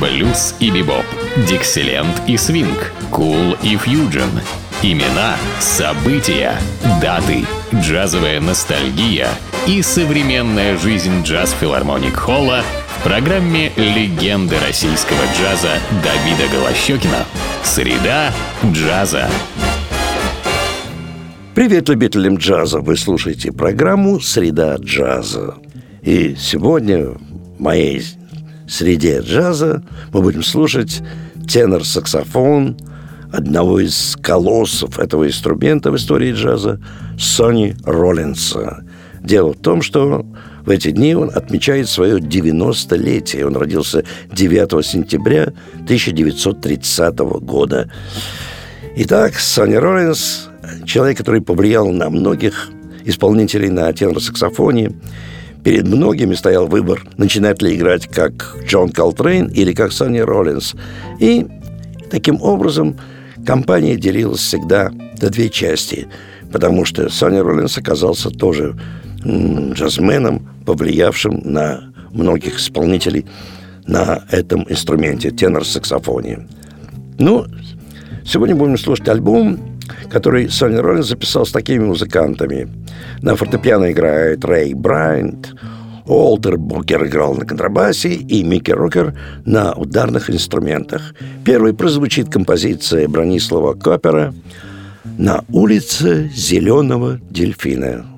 блюз и бибоп, дикселент и свинг, кул и фьюджен. Имена, события, даты, джазовая ностальгия и современная жизнь джаз-филармоник Холла в программе «Легенды российского джаза» Давида Голощекина. Среда джаза. Привет любителям джаза! Вы слушаете программу «Среда джаза». И сегодня в моей среде джаза мы будем слушать тенор-саксофон одного из колоссов этого инструмента в истории джаза Сони Роллинса. Дело в том, что в эти дни он отмечает свое 90-летие. Он родился 9 сентября 1930 года. Итак, Сони Роллинс человек, который повлиял на многих исполнителей на тенор-саксофоне. Перед многими стоял выбор, начинать ли играть как Джон Колтрейн или как Санни Роллинс. И таким образом компания делилась всегда на две части, потому что Санни Роллинс оказался тоже джазменом, повлиявшим на многих исполнителей на этом инструменте, тенор-саксофоне. Ну, сегодня будем слушать альбом который Сони Роллинс записал с такими музыкантами. На фортепиано играет Рэй Брайант, Уолтер Букер играл на контрабасе и Микки Рокер на ударных инструментах. Первой прозвучит композиция Бронислава Копера «На улице зеленого дельфина».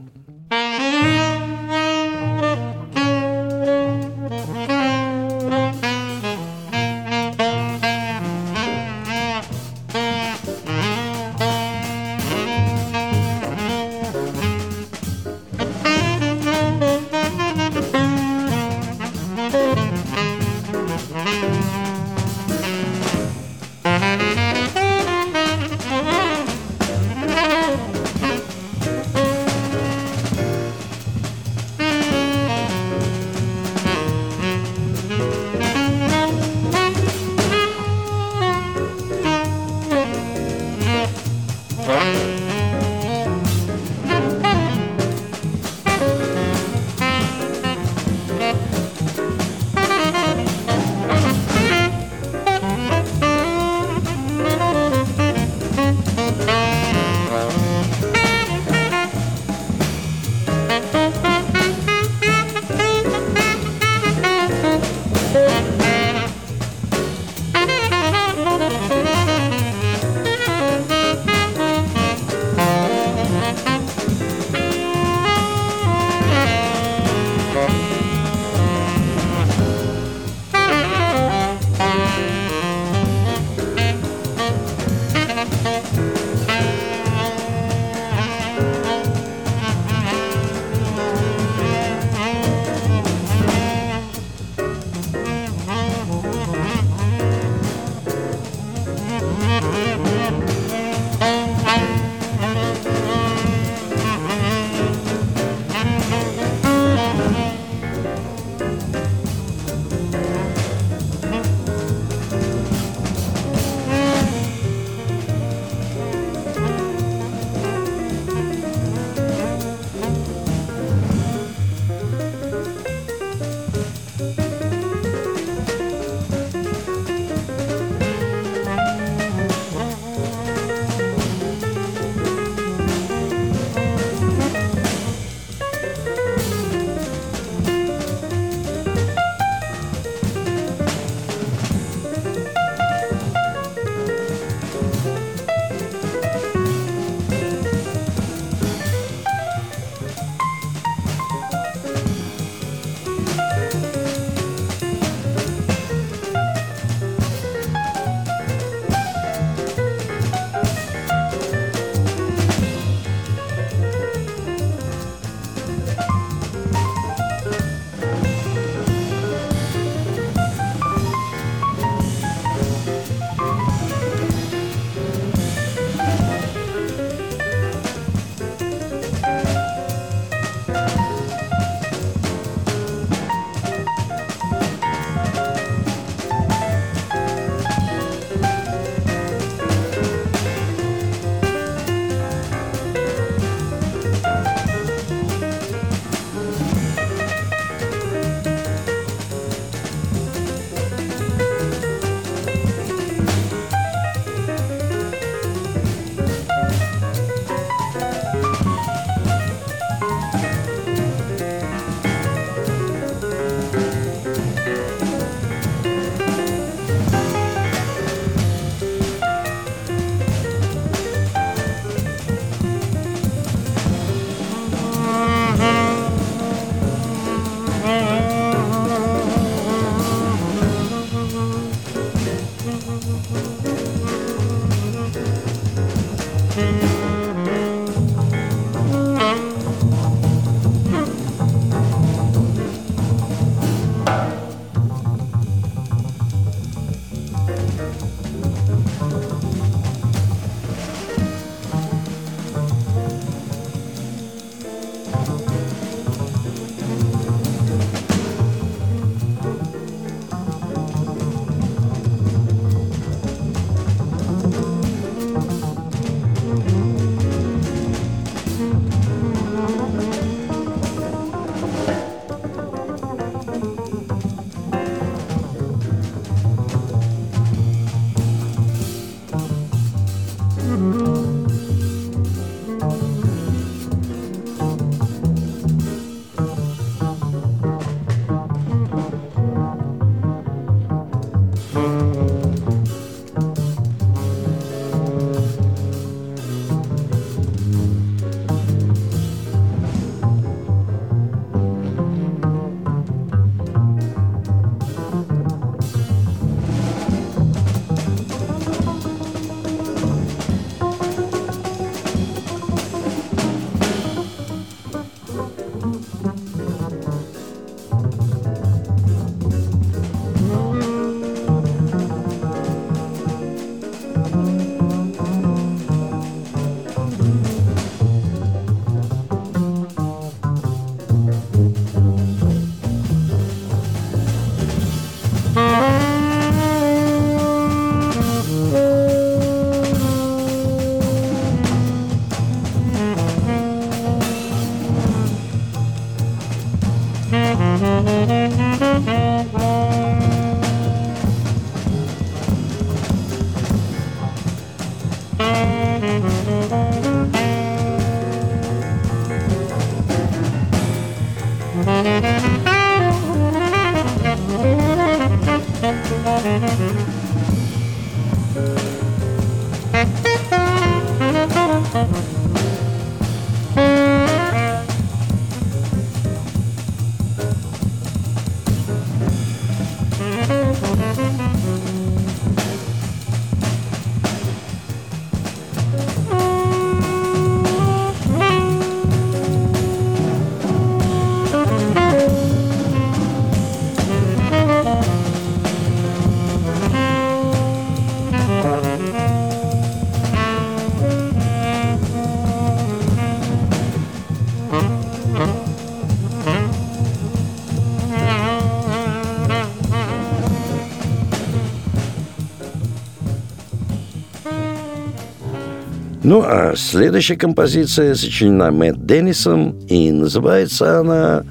Ну, а следующая композиция сочинена Мэтт Деннисом, и называется она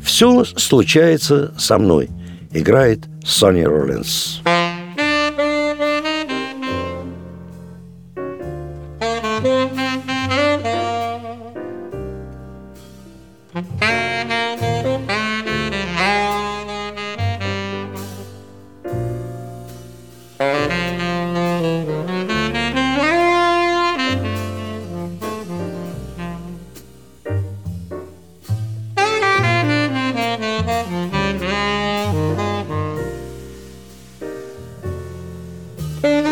«Все случается со мной». Играет Сонни Роллинс. Mm-hmm.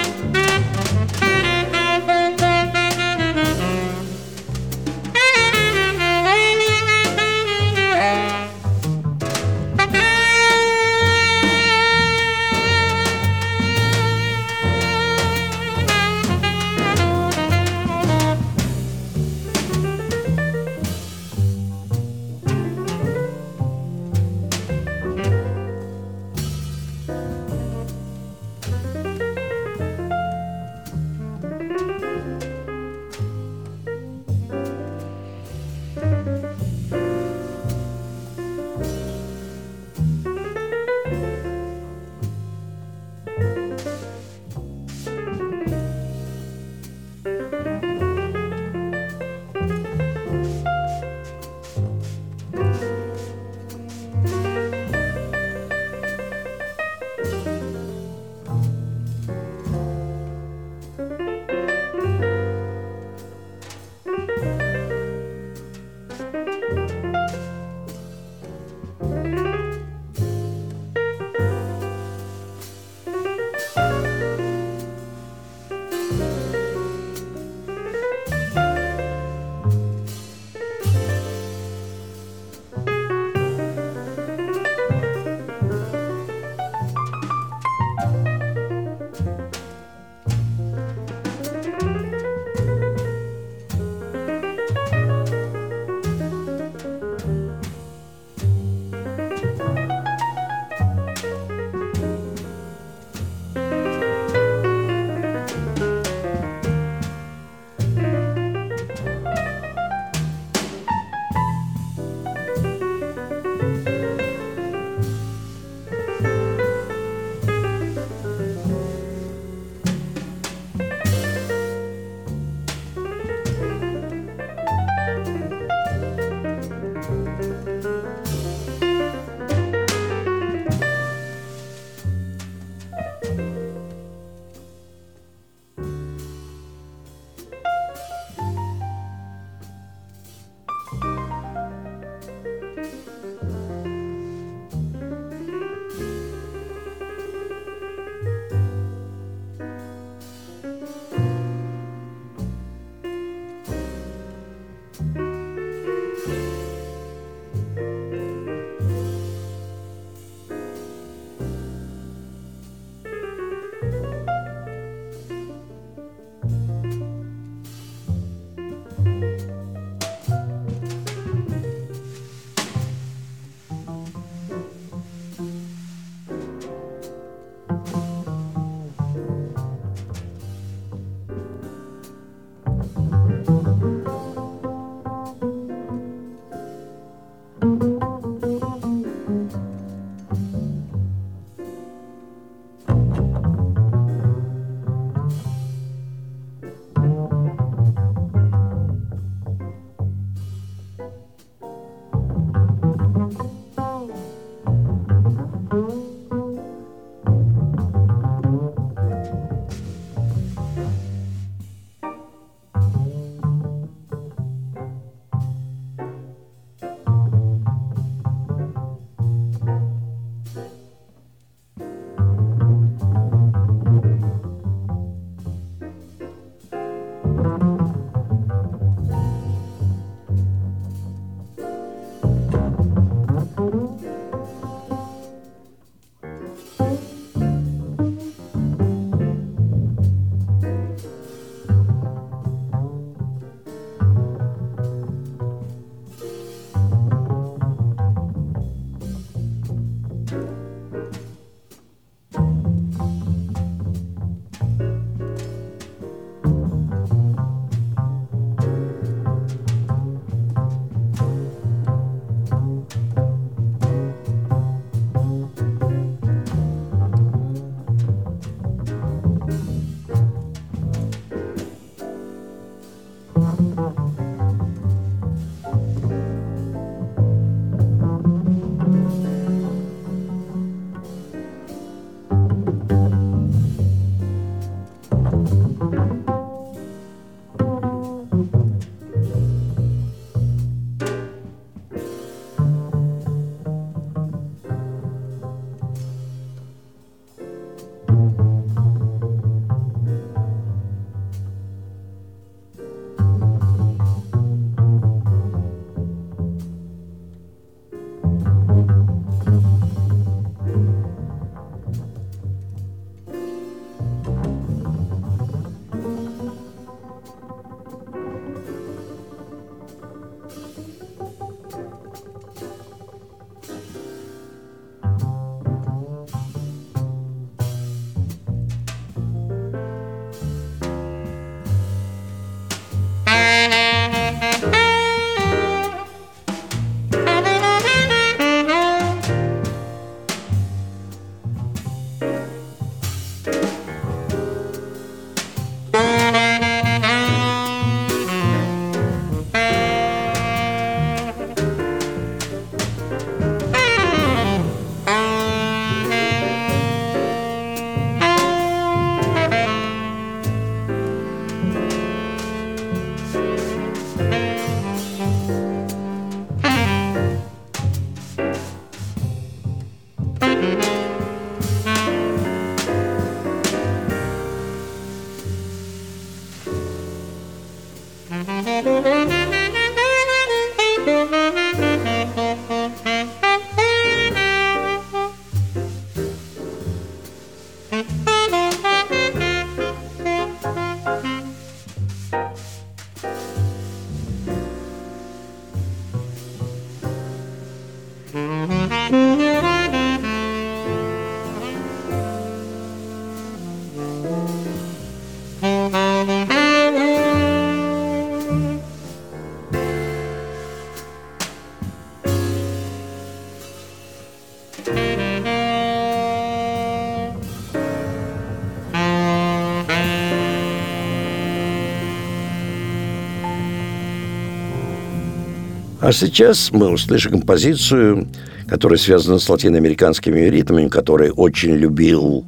А сейчас мы услышим композицию, которая связана с латиноамериканскими ритмами, который очень любил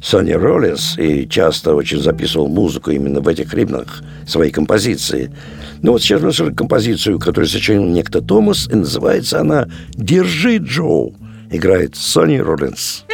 Сонни Роллинс и часто очень записывал музыку именно в этих ритмах своей композиции. Ну вот сейчас мы слышим композицию, которую сочинил некто Томас, и называется она «Держи, Джо». Играет Сонни Роллинс.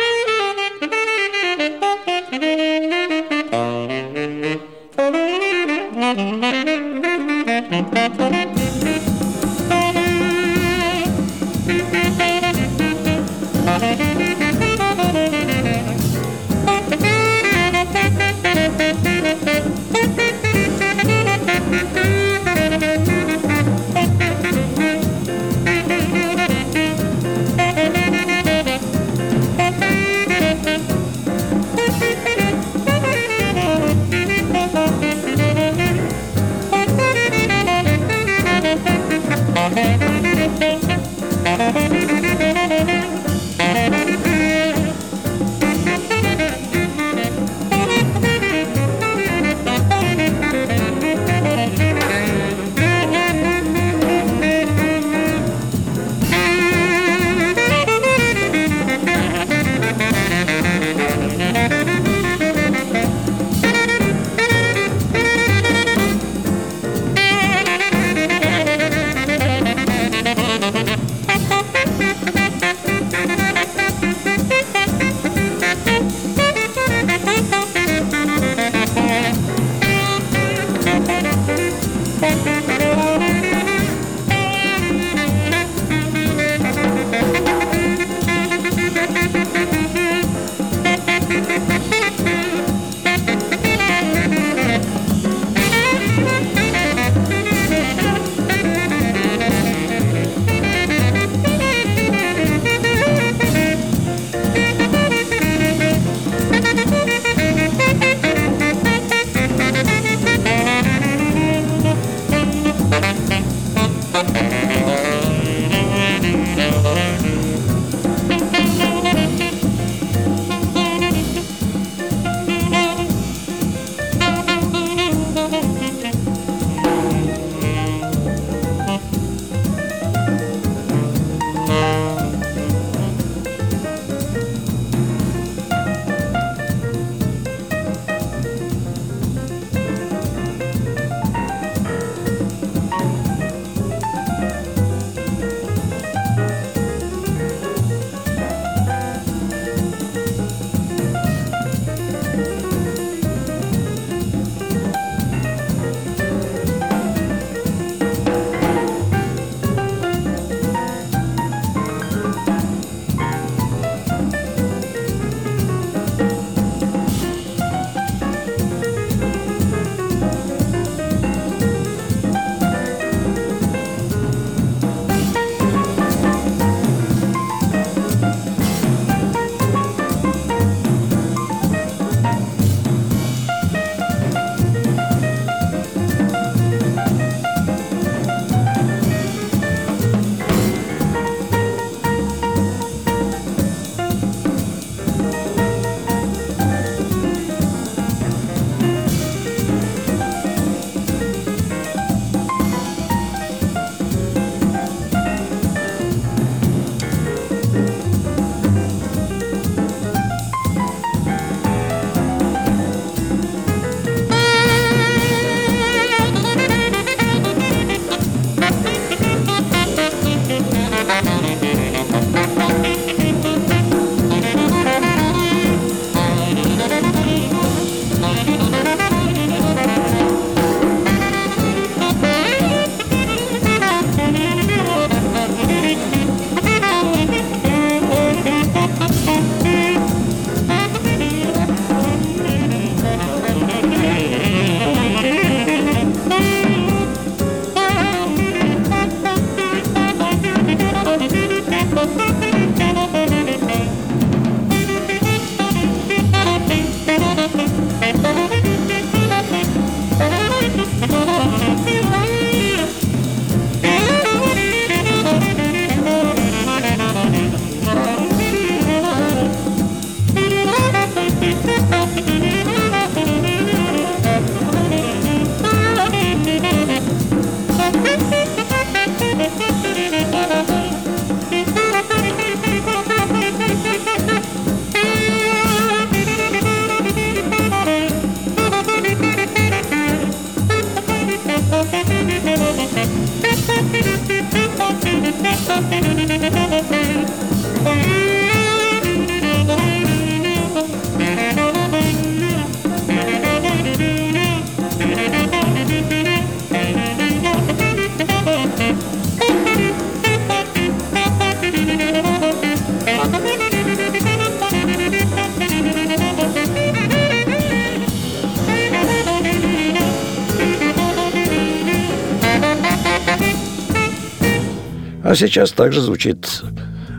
А сейчас также звучит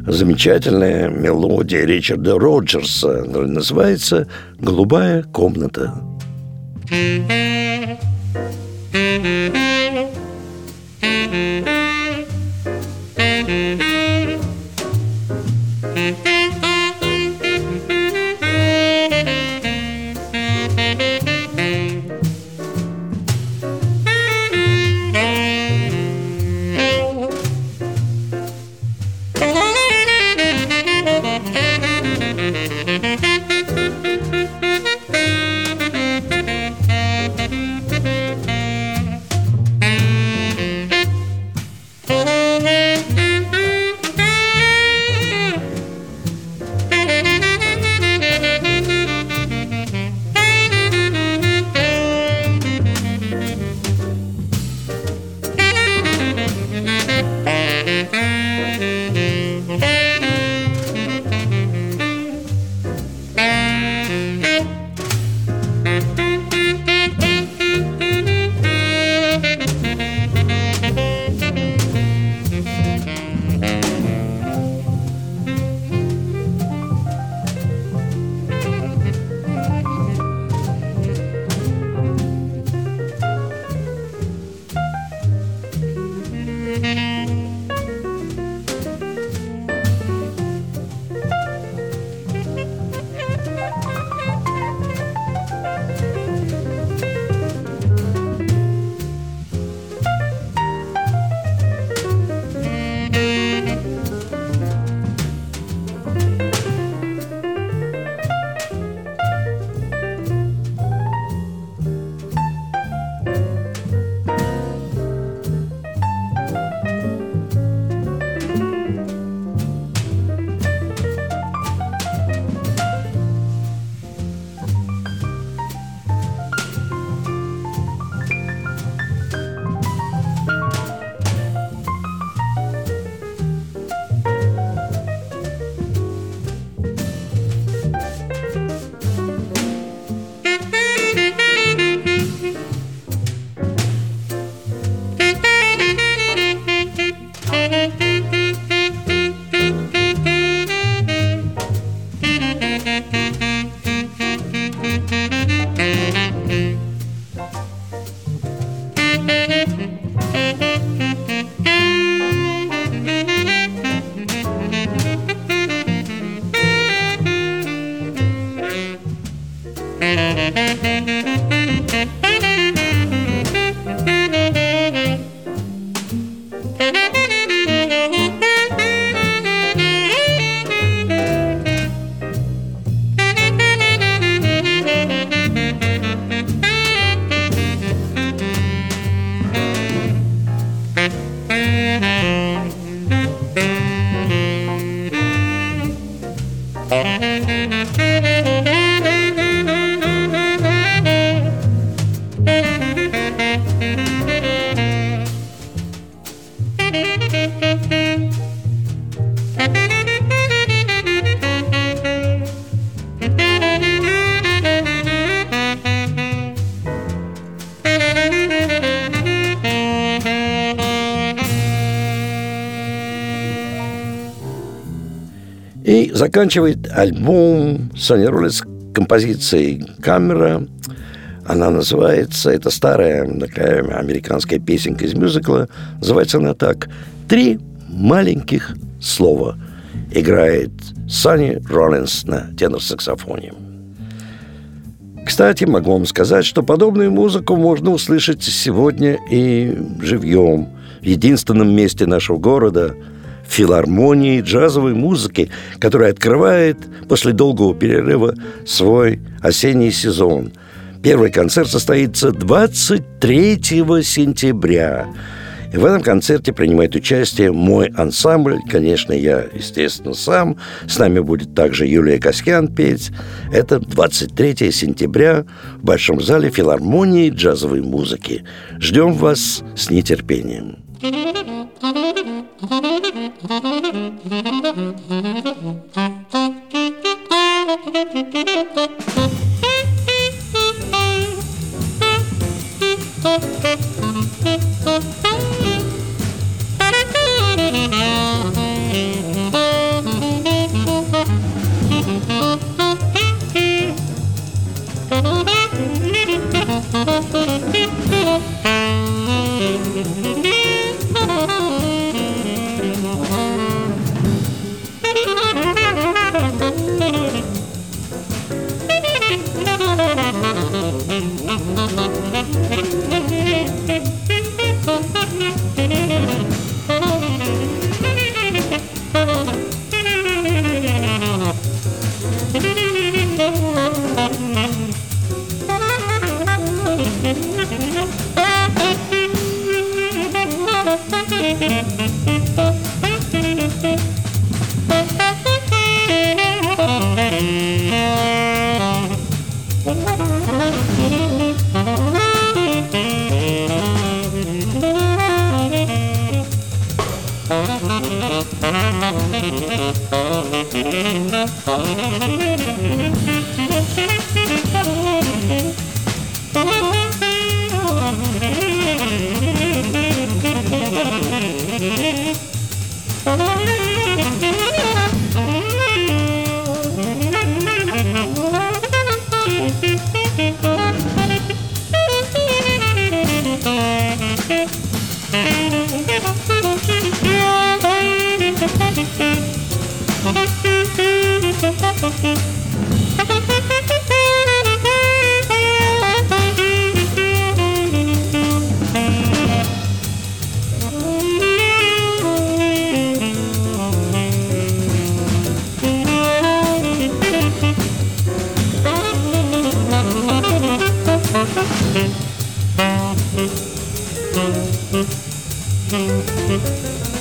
замечательная мелодия Ричарда Роджерса. Называется «Голубая комната». И заканчивает альбом Сони Роллес композицией «Камера». Она называется, это старая такая американская песенка из мюзикла, называется она так «Три маленьких слова». Играет Санни Роллинс на тенор-саксофоне. Кстати, могу вам сказать, что подобную музыку можно услышать сегодня и живьем в единственном месте нашего города – филармонии джазовой музыки, которая открывает после долгого перерыва свой осенний сезон. Первый концерт состоится 23 сентября. И в этом концерте принимает участие мой ансамбль, конечно, я, естественно, сам. С нами будет также Юлия Каскян петь. Это 23 сентября в Большом зале филармонии джазовой музыки. Ждем вас с нетерпением. Thank you. Mm-hmm.